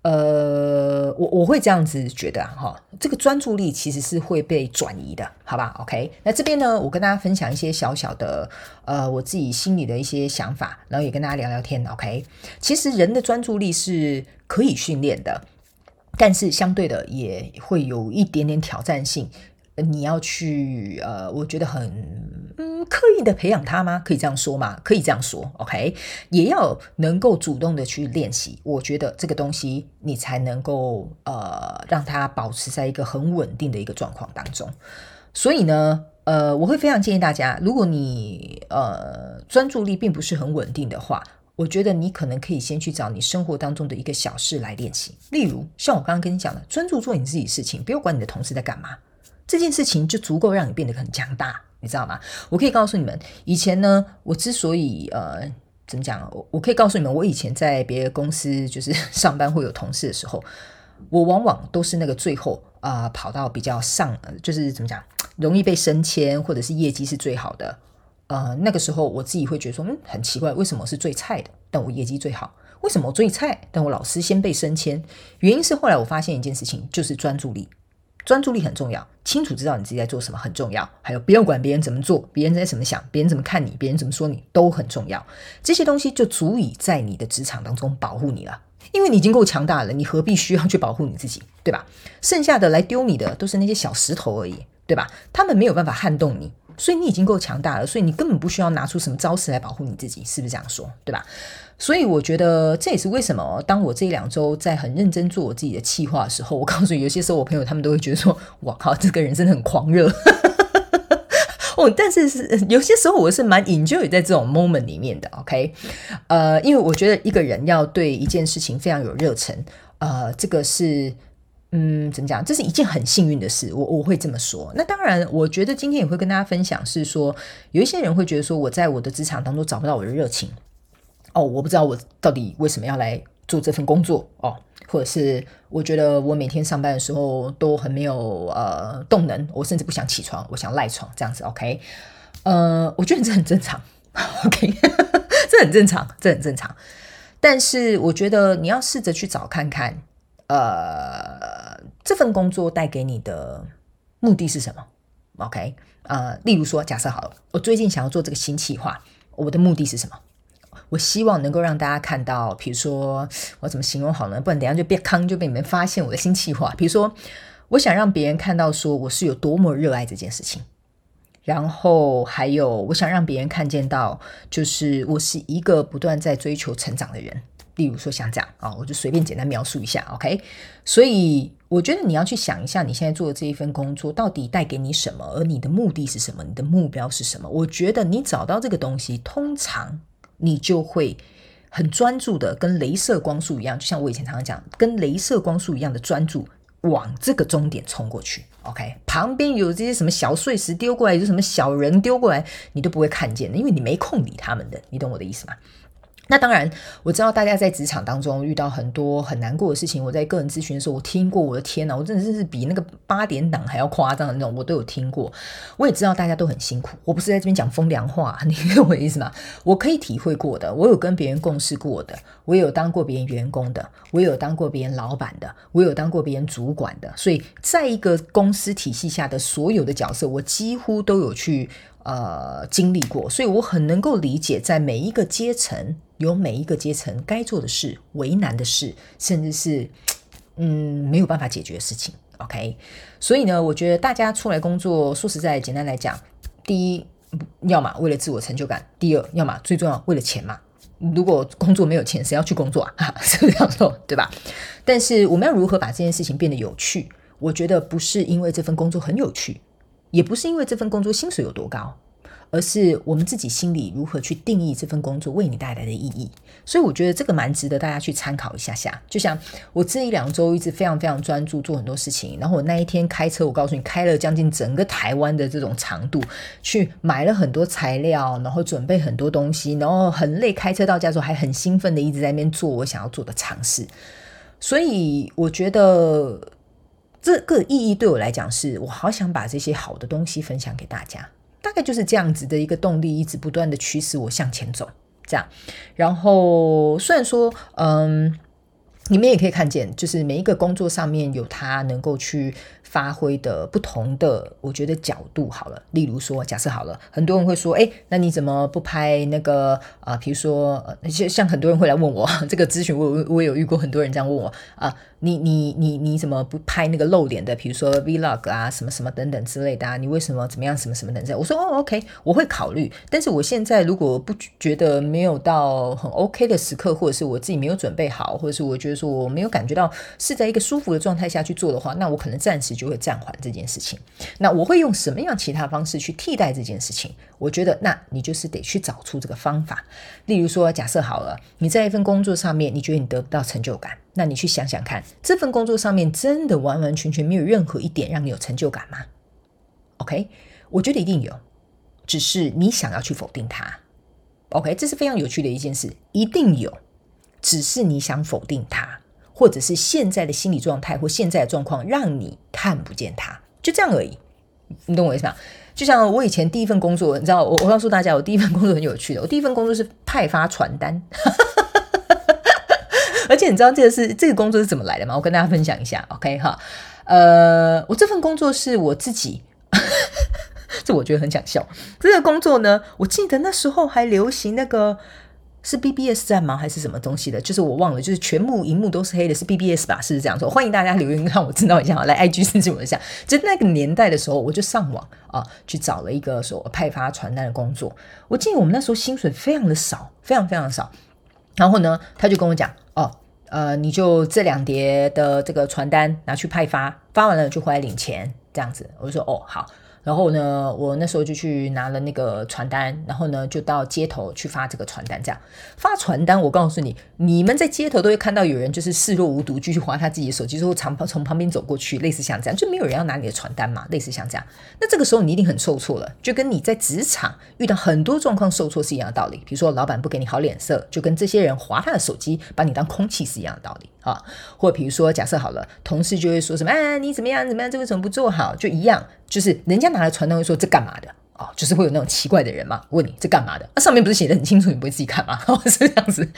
呃，我我会这样子觉得哈、这个专注力其实是会被转移的，好吧？OK，那这边呢，我跟大家分享一些小小的呃我自己心里的一些想法，然后也跟大家聊聊天。OK，其实人的专注力是可以训练的，但是相对的也会有一点点挑战性。你要去呃，我觉得很嗯刻意的培养他吗？可以这样说吗？可以这样说，OK，也要能够主动的去练习。我觉得这个东西你才能够呃让他保持在一个很稳定的一个状况当中。所以呢，呃，我会非常建议大家，如果你呃专注力并不是很稳定的话，我觉得你可能可以先去找你生活当中的一个小事来练习。例如，像我刚刚跟你讲的，专注做你自己事情，不要管你的同事在干嘛。这件事情就足够让你变得很强大，你知道吗？我可以告诉你们，以前呢，我之所以呃，怎么讲？我我可以告诉你们，我以前在别的公司就是 上班会有同事的时候，我往往都是那个最后啊、跑到比较上，就是怎么讲，容易被升迁或者是业绩是最好的。呃，那个时候我自己会觉得说，嗯，很奇怪，为什么是最菜的，但我业绩最好？为什么我最菜，但我老师先被升迁？原因是后来我发现一件事情，就是专注力。专注力很重要，清楚知道你自己在做什么很重要。还有，不用管别人怎么做，别人在怎么想，别人怎么看你，别人怎么说你都很重要。这些东西就足以在你的职场当中保护你了，因为你已经够强大了，你何必需要去保护你自己，对吧？剩下的来丢你的都是那些小石头而已，对吧？他们没有办法撼动你，所以你已经够强大了，所以你根本不需要拿出什么招式来保护你自己，是不是这样说？对吧？所以我觉得这也是为什么，当我这两周在很认真做我自己的企划的时候，我告诉你，有些时候我朋友他们都会觉得说：“哇靠，这个人真的很狂热。”哦，但是是有些时候我是蛮 enjoy 在这种 moment 里面的。OK，呃，因为我觉得一个人要对一件事情非常有热忱，呃，这个是嗯，怎么讲？这是一件很幸运的事，我我会这么说。那当然，我觉得今天也会跟大家分享，是说有一些人会觉得说，我在我的职场当中找不到我的热情。哦，我不知道我到底为什么要来做这份工作哦，或者是我觉得我每天上班的时候都很没有呃动能，我甚至不想起床，我想赖床这样子。OK，呃，我觉得这很正常。OK，这很正常，这很正常。但是我觉得你要试着去找看看，呃，这份工作带给你的目的是什么？OK，呃，例如说，假设好了，我最近想要做这个新企划，我的目的是什么？我希望能够让大家看到，比如说我怎么形容好呢？不然等下就别康就被你们发现我的新计划。比如说，我想让别人看到说我是有多么热爱这件事情，然后还有我想让别人看见到，就是我是一个不断在追求成长的人。例如说像这样啊，我就随便简单描述一下，OK？所以我觉得你要去想一下，你现在做的这一份工作到底带给你什么，而你的目的是什么，你的目标是什么？我觉得你找到这个东西，通常。你就会很专注的，跟镭射光束一样，就像我以前常常讲，跟镭射光束一样的专注，往这个终点冲过去。OK，旁边有这些什么小碎石丢过来，有什么小人丢过来，你都不会看见的，因为你没空理他们的。你懂我的意思吗？那当然，我知道大家在职场当中遇到很多很难过的事情。我在个人咨询的时候，我听过，我的天呐，我真的是比那个八点档还要夸张的那种，我都有听过。我也知道大家都很辛苦，我不是在这边讲风凉话，你懂我的意思吗？我可以体会过的，我有跟别人共事过的，我有当过别人员工的，我有当过别人老板的，我有当过别人主管的，所以在一个公司体系下的所有的角色，我几乎都有去呃经历过，所以我很能够理解，在每一个阶层。有每一个阶层该做的事、为难的事，甚至是嗯没有办法解决的事情。OK，所以呢，我觉得大家出来工作，说实在，简单来讲，第一，要么为了自我成就感；第二，要么最重要为了钱嘛。如果工作没有钱，谁要去工作啊？是 不是这样说？对吧？但是我们要如何把这件事情变得有趣？我觉得不是因为这份工作很有趣，也不是因为这份工作薪水有多高。而是我们自己心里如何去定义这份工作为你带来的意义，所以我觉得这个蛮值得大家去参考一下下。就像我这一两周一直非常非常专注做很多事情，然后我那一天开车，我告诉你开了将近整个台湾的这种长度，去买了很多材料，然后准备很多东西，然后很累，开车到家之后还很兴奋的一直在那边做我想要做的尝试。所以我觉得这个意义对我来讲是，我好想把这些好的东西分享给大家。大概就是这样子的一个动力，一直不断的驱使我向前走。这样，然后虽然说，嗯，你们也可以看见，就是每一个工作上面有他能够去发挥的不同的，我觉得角度好了。例如说，假设好了，很多人会说，哎，那你怎么不拍那个啊？比如说，像像很多人会来问我 这个咨询，我我我有遇过很多人这样问我啊。你你你你怎么不拍那个露脸的？比如说 Vlog 啊，什么什么等等之类的啊？你为什么怎么样？什么什么等等？我说哦，OK，我会考虑。但是我现在如果不觉得没有到很 OK 的时刻，或者是我自己没有准备好，或者是我觉得说我没有感觉到是在一个舒服的状态下去做的话，那我可能暂时就会暂缓这件事情。那我会用什么样其他方式去替代这件事情？我觉得，那你就是得去找出这个方法。例如说，假设好了，你在一份工作上面，你觉得你得不到成就感。那你去想想看，这份工作上面真的完完全全没有任何一点让你有成就感吗？OK，我觉得一定有，只是你想要去否定它。OK，这是非常有趣的一件事，一定有，只是你想否定它，或者是现在的心理状态或现在的状况让你看不见它，就这样而已。你懂我意思吗？就像我以前第一份工作，你知道，我我告诉大家，我第一份工作很有趣的，我第一份工作是派发传单。而且你知道这个是这个工作是怎么来的吗？我跟大家分享一下，OK 哈，呃，我这份工作是我自己，这我觉得很想笑。这个工作呢，我记得那时候还流行那个是 BBS 站吗？还是什么东西的？就是我忘了，就是全部荧幕都是黑的，是 BBS 吧？是这样说？欢迎大家留言让我知道一下，来 IG 私信我一下。就那个年代的时候，我就上网啊去找了一个说派发传单的工作。我记得我们那时候薪水非常的少，非常非常少。然后呢，他就跟我讲。哦呃，你就这两叠的这个传单拿去派发，发完了就回来领钱，这样子。我就说哦，好。然后呢，我那时候就去拿了那个传单，然后呢，就到街头去发这个传单。这样发传单，我告诉你，你们在街头都会看到有人就是视若无睹，继续划他自己的手机，之后从从旁边走过去，类似像这样，就没有人要拿你的传单嘛，类似像这样。那这个时候你一定很受挫了，就跟你在职场遇到很多状况受挫是一样的道理。比如说老板不给你好脸色，就跟这些人划他的手机，把你当空气是一样的道理啊。或者比如说假设好了，同事就会说什么，哎，你怎么样怎么样，这为什么不做好？就一样。就是人家拿了传单会说，这干嘛的哦，就是会有那种奇怪的人嘛，问你这干嘛的？那、上面不是写的很清楚，你不会自己看吗？是这样子。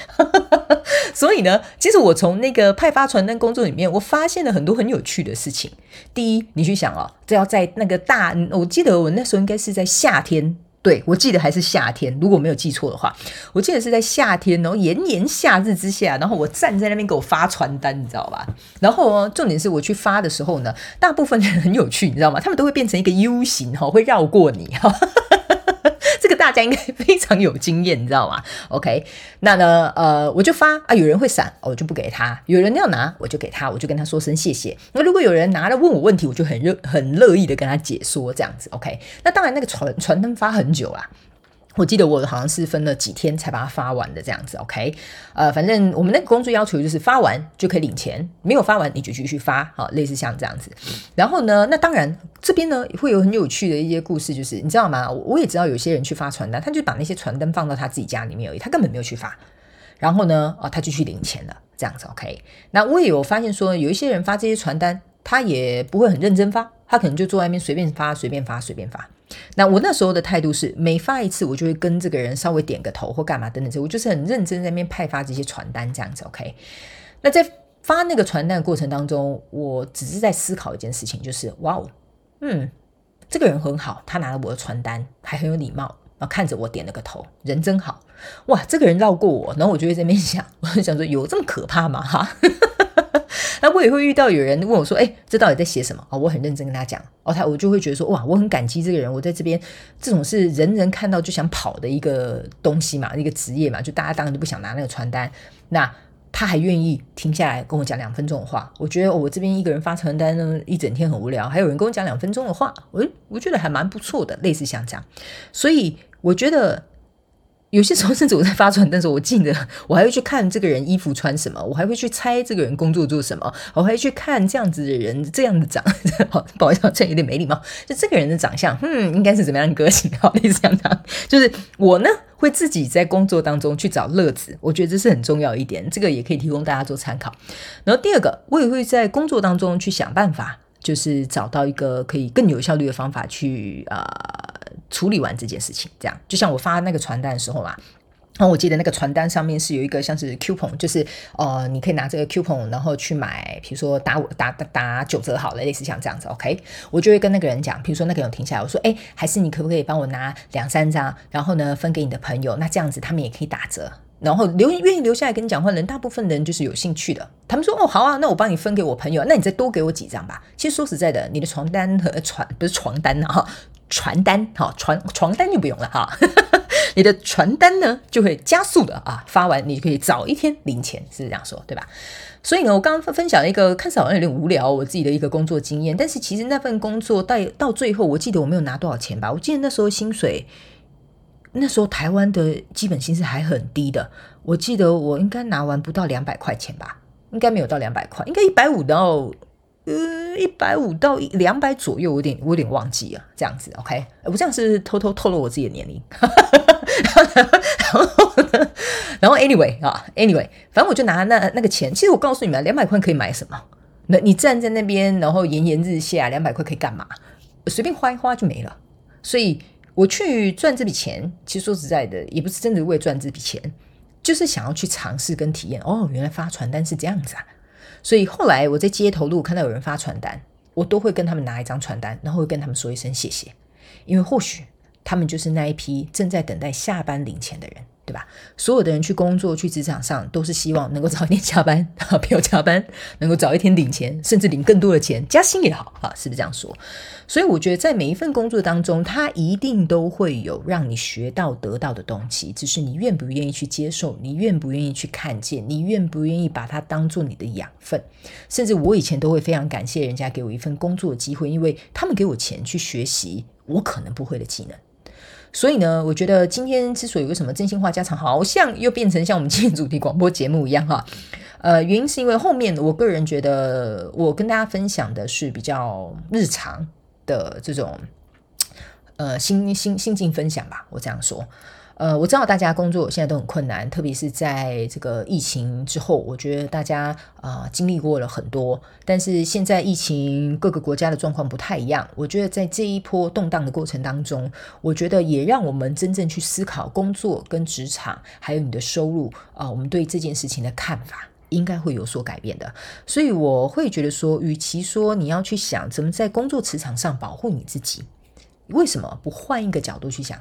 所以呢，其实我从那个派发传单工作里面，我发现了很多很有趣的事情。第一，你去想哦，这要在那个大，我记得我那时候应该是在夏天。对，我记得还是夏天，如果没有记错的话，我记得是在夏天，然后炎炎夏日之下，然后我站在那边给我发传单，你知道吧？然后重点是我去发的时候呢，大部分人很有趣，你知道吗？他们都会变成一个 U 型哈，会绕过你哈。大家应该非常有经验，你知道吗？OK，那呢，呃，我就发啊，有人会闪，我就不给他；有人要拿，我就给他，我就跟他说声谢谢。那如果有人拿了问我问题，我就很热很乐意的跟他解说这样子。OK，那当然那个传传单发很久啊。我记得我好像是分了几天才把它发完的这样子，OK，呃，反正我们那个工作要求就是发完就可以领钱，没有发完你就继续发，好，类似像这样子。然后呢，那当然这边呢会有很有趣的一些故事，就是你知道吗？我也知道有些人去发传单，他就把那些传单放到他自己家里面而已，他根本没有去发。然后呢，哦，他就去领钱了，这样子，OK。那我也有发现说，有一些人发这些传单，他也不会很认真发，他可能就坐在那边随便发，随便发，随便发。那我那时候的态度是，每发一次，我就会跟这个人稍微点个头或干嘛等等这，我就是很认真在那边派发这些传单这样子，OK。那在发那个传单的过程当中，我只是在思考一件事情，就是哇哦，嗯，这个人很好，他拿了我的传单，还很有礼貌，然后看着我点了个头，人真好。哇，这个人绕过我，然后我就会在那边想，我就想说，有这么可怕吗？哈。那我也会遇到有人问我说：“哎，这到底在写什么？”哦，我很认真跟他讲，哦，他我就会觉得说：“哇，我很感激这个人，我在这边这种是人人看到就想跑的一个东西嘛，一个职业嘛，就大家当然都不想拿那个传单。那他还愿意停下来跟我讲两分钟的话，我觉得我这边一个人发传单，一整天很无聊，还有人跟我讲两分钟的话，我我觉得还蛮不错的，类似像这样，所以我觉得。”有些时候，甚至我在发传单的时候，我记得我还会去看这个人衣服穿什么，我还会去猜这个人工作做什么，我还会去看这样子的人这样子长，好不好意思，这有点没礼貌。就这个人的长相，嗯，应该是怎么样的个性？好，类似这样，就是我呢会自己在工作当中去找乐子，我觉得这是很重要一点，这个也可以提供大家做参考。然后第二个，我也会在工作当中去想办法，就是找到一个可以更有效率的方法去啊。处理完这件事情，这样就像我发那个传单的时候嘛，然后我记得那个传单上面是有一个像是 coupon，就是呃，你可以拿这个 coupon，然后去买，比如说打打打打九折好了，类似像这样子，OK，我就会跟那个人讲，比如说那个人停下来，我说，哎，还是你可不可以帮我拿两三张，然后呢分给你的朋友，那这样子他们也可以打折。然后留愿意留下来跟你讲话的人，大部分人就是有兴趣的。他们说：“哦，好啊，那我帮你分给我朋友，那你再多给我几张吧。”其实说实在的，你的床单和传不是床单哈，传单哈，传床单就不用了哈。你的传单呢就会加速的啊，发完你可以早一天领钱，是这样说对吧？所以呢，我刚刚分享了一个看似好像有点无聊我自己的一个工作经验，但是其实那份工作到到最后，我记得我没有拿多少钱吧？我记得那时候薪水。那时候台湾的基本薪资还很低的，我记得我应该拿完不到两百块钱吧，应该没有到两百块，应该一百五到呃一百五到两百左右，我有点我有点忘记了，这样子，OK，我这样是偷偷透露我自己的年龄，然后然后 anyway 啊，anyway，反正我就拿那那个钱，其实我告诉你们，两百块可以买什么？那你站在那边，然后炎炎日下，两百块可以干嘛？随便花一花就没了，所以。我去赚这笔钱，其实说实在的，也不是真的为赚这笔钱，就是想要去尝试跟体验。哦，原来发传单是这样子啊！所以后来我在街头路看到有人发传单，我都会跟他们拿一张传单，然后会跟他们说一声谢谢，因为或许他们就是那一批正在等待下班领钱的人。对吧？所有的人去工作、去职场上，都是希望能够早一点下班，不要加班，能够早一天领钱，甚至领更多的钱，加薪也好啊，是不是这样说？所以我觉得，在每一份工作当中，它一定都会有让你学到、得到的东西，只是你愿不愿意去接受，你愿不愿意去看见，你愿不愿意把它当做你的养分。甚至我以前都会非常感谢人家给我一份工作机会，因为他们给我钱去学习我可能不会的技能。所以呢，我觉得今天之所以为什么真心话家常好像又变成像我们今天主题广播节目一样哈，呃，原因是因为后面我个人觉得我跟大家分享的是比较日常的这种呃心心心境分享吧，我这样说。呃，我知道大家工作现在都很困难，特别是在这个疫情之后，我觉得大家啊、经历过了很多。但是现在疫情各个国家的状况不太一样，我觉得在这一波动荡的过程当中，我觉得也让我们真正去思考工作跟职场，还有你的收入啊、我们对这件事情的看法应该会有所改变的。所以我会觉得说，与其说你要去想怎么在工作职场上保护你自己，为什么不换一个角度去想？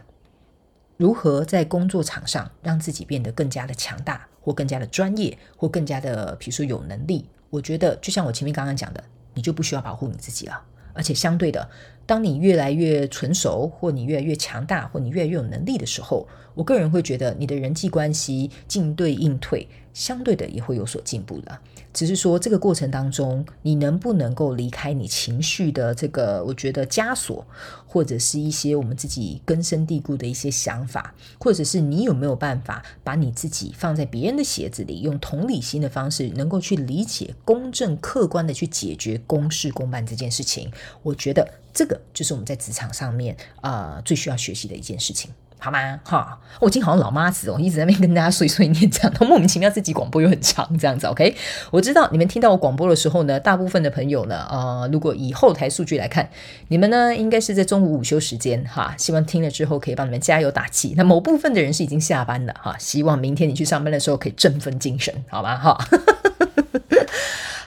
如何在工作场上让自己变得更加的强大，或更加的专业，或更加的，比如说有能力？我觉得，就像我前面刚刚讲的，你就不需要保护你自己了。而且相对的，当你越来越成熟，或你越来越强大，或你越来越有能力的时候，我个人会觉得你的人际关系进对应退，相对的也会有所进步的。只是说，这个过程当中，你能不能够离开你情绪的这个，我觉得枷锁，或者是一些我们自己根深蒂固的一些想法，或者是你有没有办法把你自己放在别人的鞋子里，用同理心的方式，能够去理解、公正、客观的去解决公事公办这件事情？我觉得这个就是我们在职场上面啊、最需要学习的一件事情。好吗？哈，我今天好像老妈子哦，一直在那边跟大家碎碎念，这样，莫名其妙自己广播又很长，这样子。OK，我知道你们听到我广播的时候呢，大部分的朋友呢，呃，如果以后台数据来看，你们呢应该是在中午午休时间哈，希望听了之后可以帮你们加油打气。那某部分的人是已经下班了哈，希望明天你去上班的时候可以振奋精神，好吗？哈。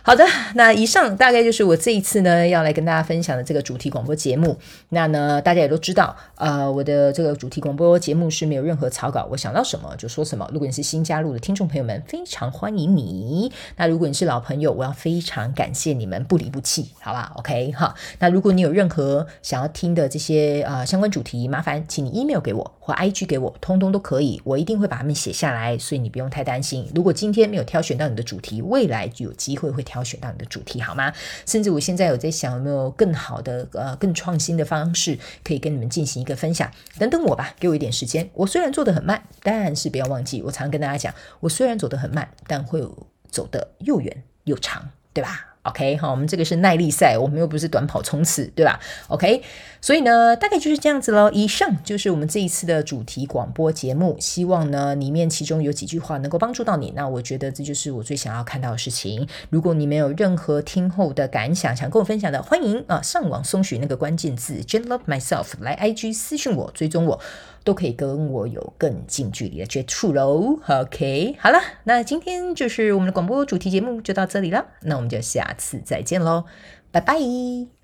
好的，那以上大概就是我这一次呢要来跟大家分享的这个主题广播节目。那呢，大家也都知道，呃，我的这个主题广播节目是没有任何草稿，我想到什么就说什么。如果你是新加入的听众朋友们，非常欢迎你。那如果你是老朋友，我要非常感谢你们不离不弃，好吧？OK 哈。那如果你有任何想要听的这些呃相关主题，麻烦请你 email 给我或 IG 给我，通通都可以，我一定会把它们写下来，所以你不用太担心。如果今天没有挑选到你的主题，未来就有机会会挑。选到你的主题好吗？甚至我现在有在想，有没有更好的、呃，更创新的方式可以跟你们进行一个分享？等等我吧，给我一点时间。我虽然做得很慢，但是不要忘记，我常跟大家讲，我虽然走得很慢，但会走得又远又长，对吧？OK，好，我们这个是耐力赛，我们又不是短跑冲刺，对吧？OK，所以呢，大概就是这样子喽。以上就是我们这一次的主题广播节目，希望呢里面其中有几句话能够帮助到你。那我觉得这就是我最想要看到的事情。如果你没有任何听后的感想，想跟我分享的，欢迎啊上网搜寻那个关键字 “Jen Love Myself” 来 IG 私讯我，追踪我。都可以跟我有更近距离的接触喽。OK，好了，那今天就是我们的广播主题节目就到这里了，那我们就下次再见喽，拜拜。